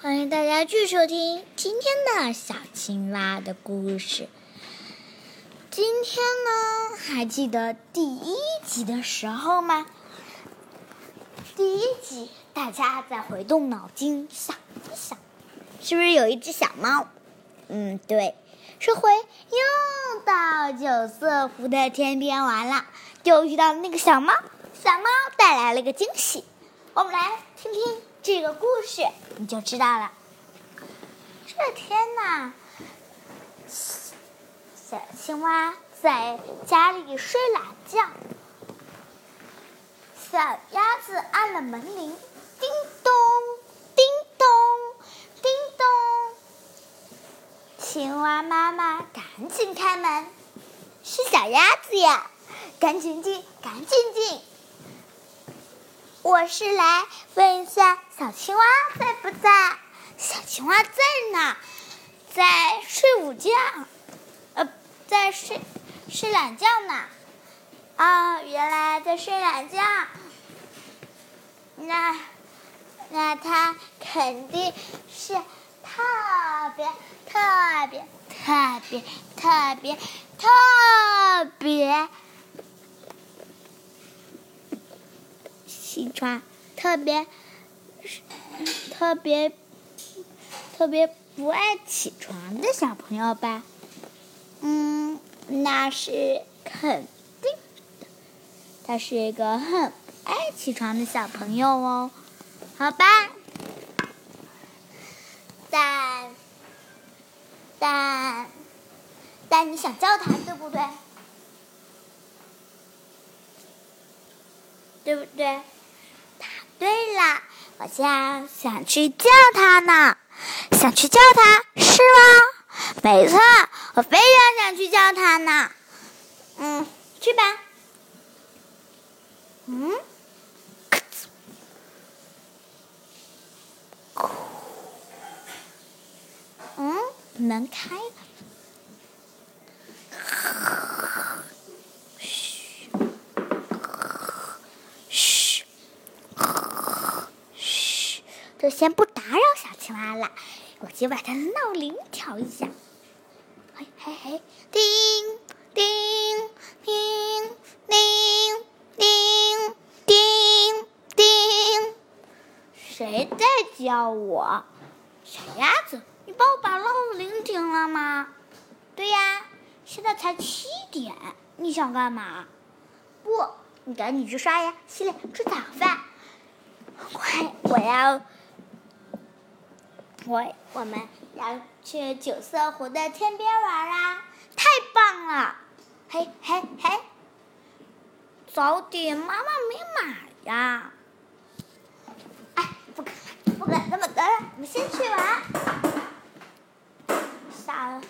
欢迎大家继续收听今天的小青蛙的故事。今天呢，还记得第一集的时候吗？第一集大家在回动脑筋想一想，是不是有一只小猫？嗯，对，这回又到九色湖的天边玩了，就遇到那个小猫，小猫带来了个惊喜。我们来听听这个故事，你就知道了。这天呐，小青蛙在家里睡懒觉，小鸭子按了门铃，叮咚，叮咚，叮咚。青蛙妈妈赶紧开门，是小鸭子呀，赶紧进，赶紧进。我是来问一下小青蛙在不在？小青蛙在呢，在睡午觉，呃，在睡睡懒觉呢。啊，原来在睡懒觉。那那它肯定是特别特别特别特别特别。起床，特别特别特别特别不爱起床的小朋友吧？嗯，那是肯定的。他是一个很不爱起床的小朋友哦。好吧，但但但你想叫他，对不对？对不？对家，想想去叫他呢，想去叫他是吗？没错，我非常想去叫他呢。嗯，去吧。嗯，嗯，门开了。就先不打扰小青蛙了，我就把它的闹铃调一下。嘿嘿嘿，叮叮叮叮叮叮叮，谁在叫我？小鸭子，你帮我把闹铃停了吗？对呀，现在才七点，你想干嘛？不，你赶紧去刷牙、洗脸、吃早饭。快，我要。我我们要去九色湖的天边玩啊！太棒了！嘿嘿嘿，早点，妈妈没买呀！哎，不管不敢那么多了，我们先去玩。小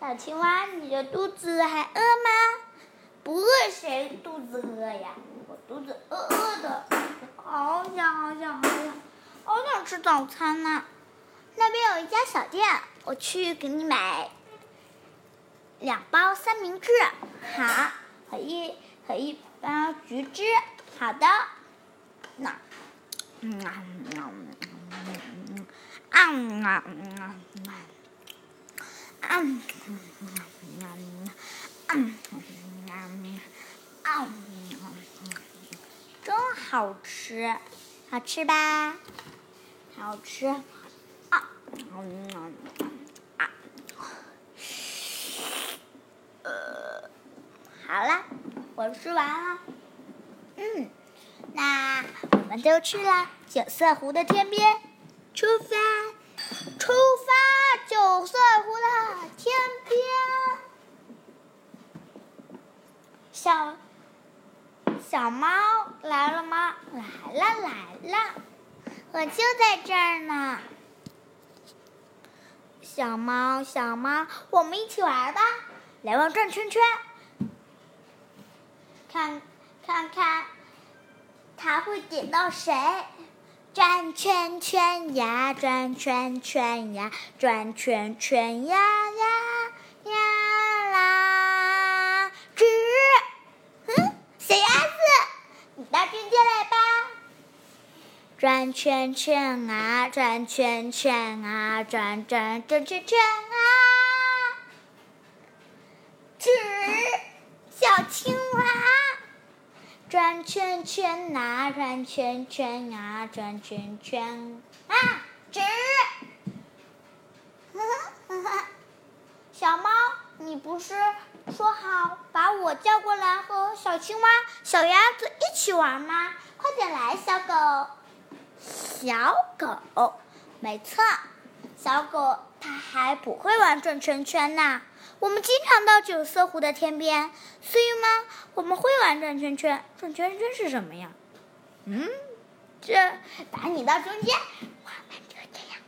小青蛙，你的肚子还饿吗？不饿谁肚子饿呀？我肚子饿饿的，好想好想好想好想吃早餐呢。那边有一家小店，我去给你买两包三明治，好，和一和一包橘汁，好的。那，嗯啊嗯啊嗯啊嗯啊嗯啊嗯啊真好吃，好吃吧？好吃。好了，我吃完了。嗯，那我们就去了九色湖的天边，出发，出发，九色湖的天边。小小猫来了吗？来了，来了，我就在这儿呢。小猫，小猫，我们一起玩吧！来，玩转圈圈，看，看看，它会点到谁？转圈圈呀，转圈圈呀，转圈圈呀呀啦！吱，嗯，小鸭子，你到中间来吧。转圈圈啊，转圈圈啊，转转转圈圈啊。纸，小青蛙，转圈圈啊，转圈圈啊，转圈圈啊，纸。小猫，你不是说好把我叫过来和小青蛙、小鸭子一起玩吗？快点来，小狗。小狗，没错，小狗它还不会玩转圈圈呢。我们经常到九色湖的天边，所以呢，我们会玩转圈圈。转圈圈是什么呀？嗯，这把你到中间，我们就这样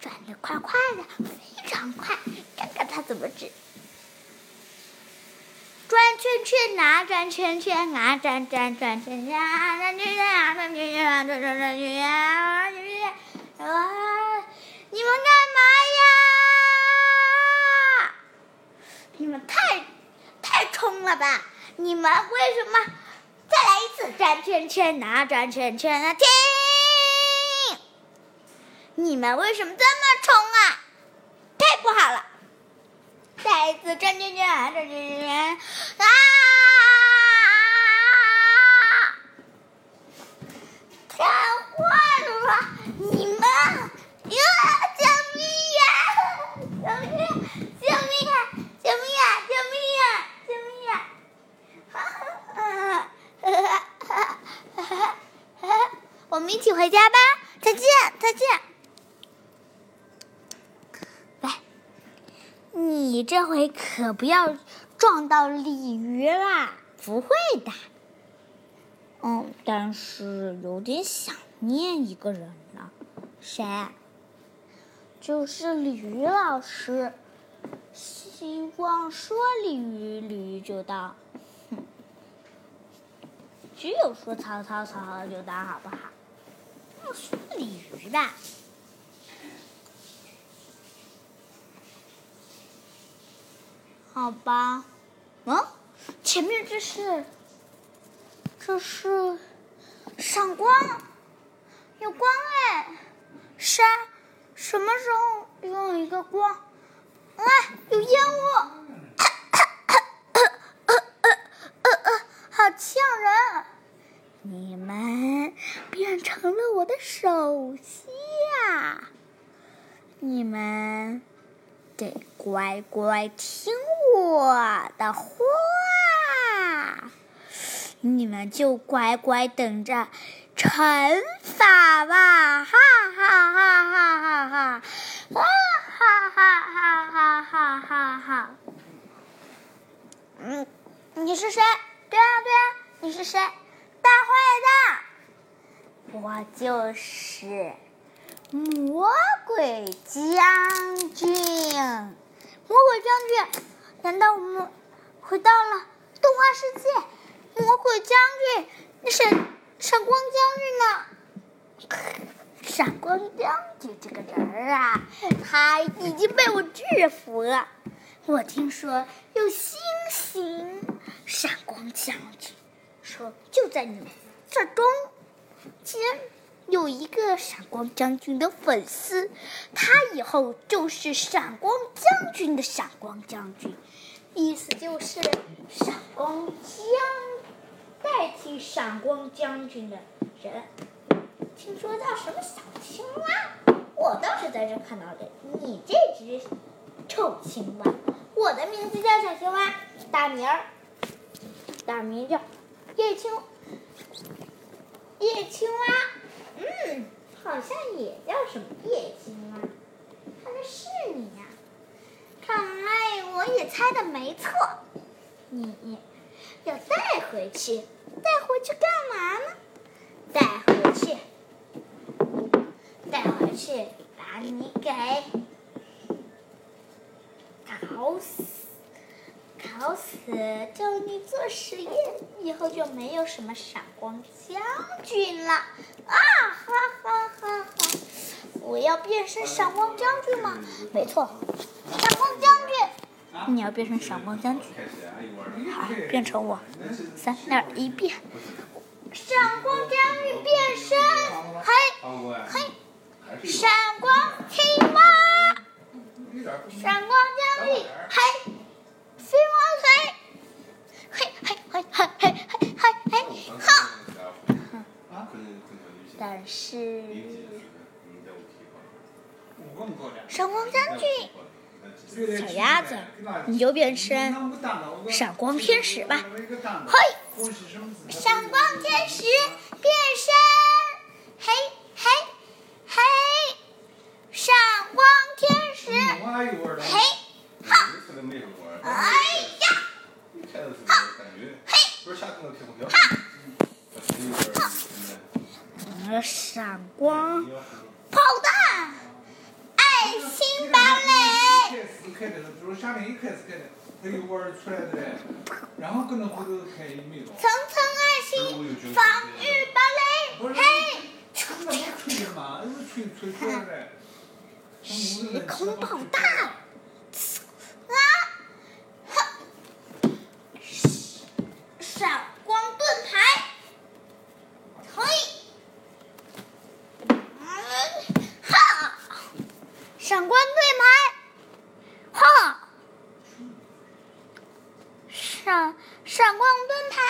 转的快快的，非常快。看看它怎么指。转圈圈啊，转圈圈啊，转转转圈圈啊，转圈圈啊，转圈圈啊，转转转圈圈啊，转圈圈啊！你们干嘛呀？你们太太冲了吧！你们为什么？再来一次转圈圈啊，转圈圈啊！停！你们为什么这么冲啊？太不好了！再一次转圈圈，转圈圈，啊！太坏了，你们！呀！救命呀！救命！救命啊！救命啊！救命啊！救命啊！哈哈哈哈哈哈！我们一起回家吧，再见，再见。你这回可不要撞到鲤鱼啦！不会的。嗯，但是有点想念一个人呢。谁？就是鲤鱼老师。希望说鲤鱼，鲤鱼就到。哼，只有说曹操，曹操就到，好不好？说鲤鱼吧。好吧，嗯，前面这是，这是闪光，有光哎，闪，什么时候有一个光？啊，有烟雾，咳咳咳咳咳咳好呛人！你们变成了我的手下，你们得乖乖听。我的话，你们就乖乖等着惩罚吧！哈哈哈哈哈哈！哈哈哈哈哈哈哈！嗯，你是谁？对啊对啊，你是谁？大坏蛋！我就是魔鬼将军。魔鬼将军。难道我们回到了动画世界？魔鬼将军，那闪闪光将军呢？闪光将军这个人儿啊，他已经被我制服了。我听说有新型闪光将军，说就在你们这中。间有一个闪光将军的粉丝，他以后就是闪光将军的闪光将军。意思就是闪光将代替闪光将军的人，听说叫什么小青蛙，我倒是在这看到的。你这只臭青蛙，我的名字叫小青蛙，大名儿，大名叫叶青，叶青蛙，嗯，好像也叫什么夜惊啊，看来是你呀。看来我也猜的没错，你要带回去，带回去干嘛呢？带回去，带回去，把你给搞死，搞死，叫你做实验，以后就没有什么闪光将军了。啊哈哈哈哈。我要变身闪光将军吗？没错闪光将军。你要变成闪光将军好变成我。三二一变。闪光将军变身。嘿嘿闪光青蛙闪光将军嘿嘿嘿嘿嘿嘿嘿嘿嘿哈但是，闪光将军，小鸭子，你就变身闪光天使吧，嘿，闪光天使变身，嘿，嘿，嘿，闪光天使，嘿，哈，哎呀，哈，嘿，哈。闪光炮弹，爱心堡垒，层层爱心防御堡垒，嘿，时空炮弹。闪光盾牌，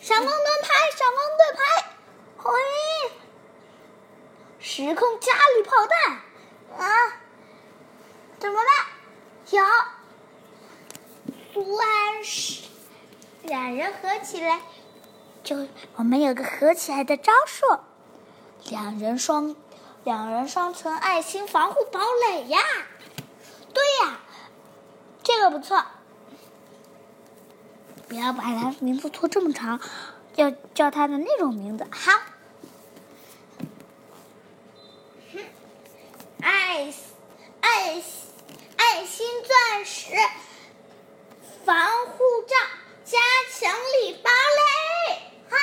闪光盾牌，闪光盾牌，嘿！时空加力炮弹，啊！怎么办？有，算是两人合起来，就我们有个合起来的招数，两人双。两人双层爱心防护堡垒呀，对呀，这个不错。不要把他名字拖这么长，要叫他的那种名字。好，爱爱爱心钻石防护罩加强力堡垒，哈，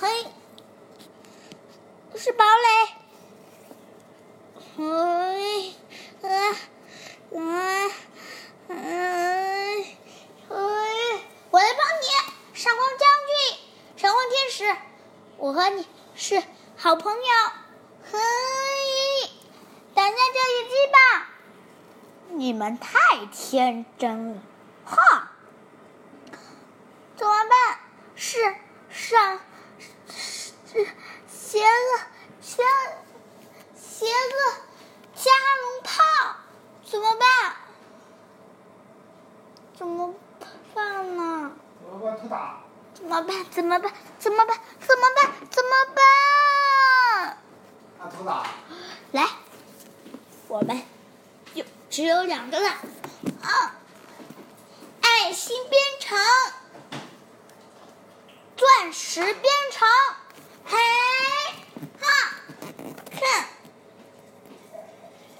嘿。是堡垒，哎，啊，啊，哎，我来帮你，闪光将军，闪光天使，我和你是好朋友，嘿，等下这一击吧，你们太天真了，哈，怎么办？是上是邪恶。邪邪恶加农炮怎么办？怎么办呢？我把头打。怎么办？怎么办？怎么办？怎么办？怎么办？把头打。来，我们有只有两个了。啊！爱心编程，钻石编程，嘿。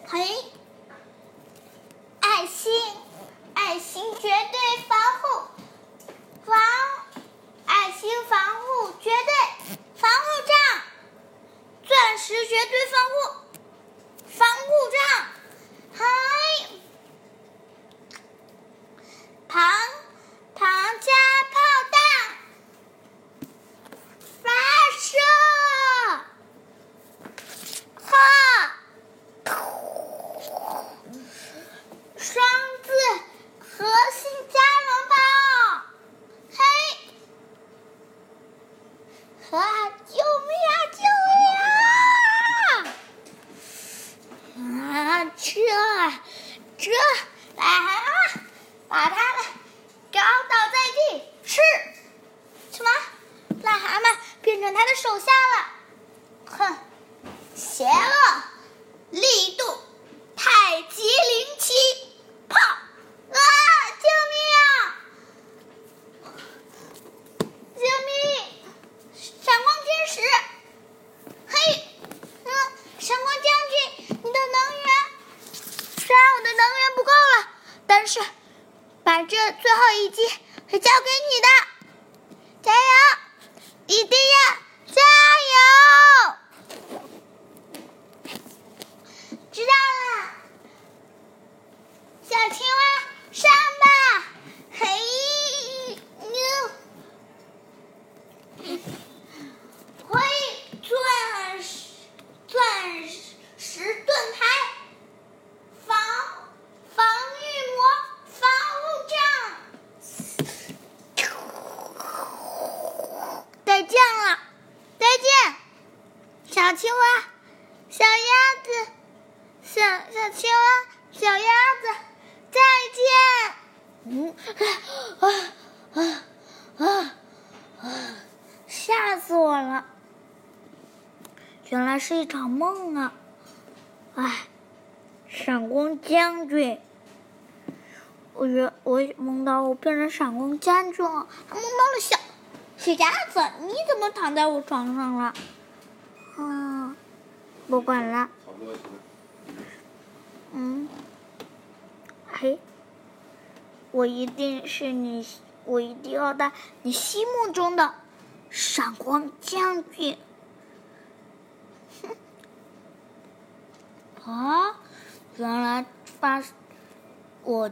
嘿，爱心，爱心绝对防护，防绝对啊！救命啊！救命啊！啊！这这癞蛤蟆，把他的搞倒在地，是？什么？癞蛤蟆变成他的手下了？哼！邪恶力度太极灵。交给你的。加油一定要加油。知道了。小青蛙上吧。嘿牛嘿钻石钻石原来是一场梦啊！哎，闪光将军，我觉我梦到我变成闪光将军了，还梦到了小小鸭子，你怎么躺在我床上了？嗯，不管了。嗯，嘿，我一定是你，我一定要当你心目中的闪光将军。啊，原来发我，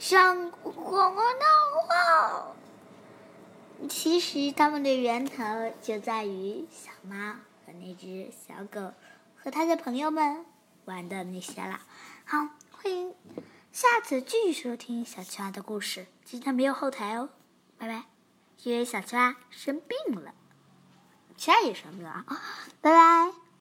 闪光大话。其实他们的源头就在于小猫和那只小狗和它的朋友们玩的那些了。好，欢迎下次继续收听小青蛙的故事。今天没有后台哦，拜拜。因为小青蛙生病了，其他也生病了，拜拜。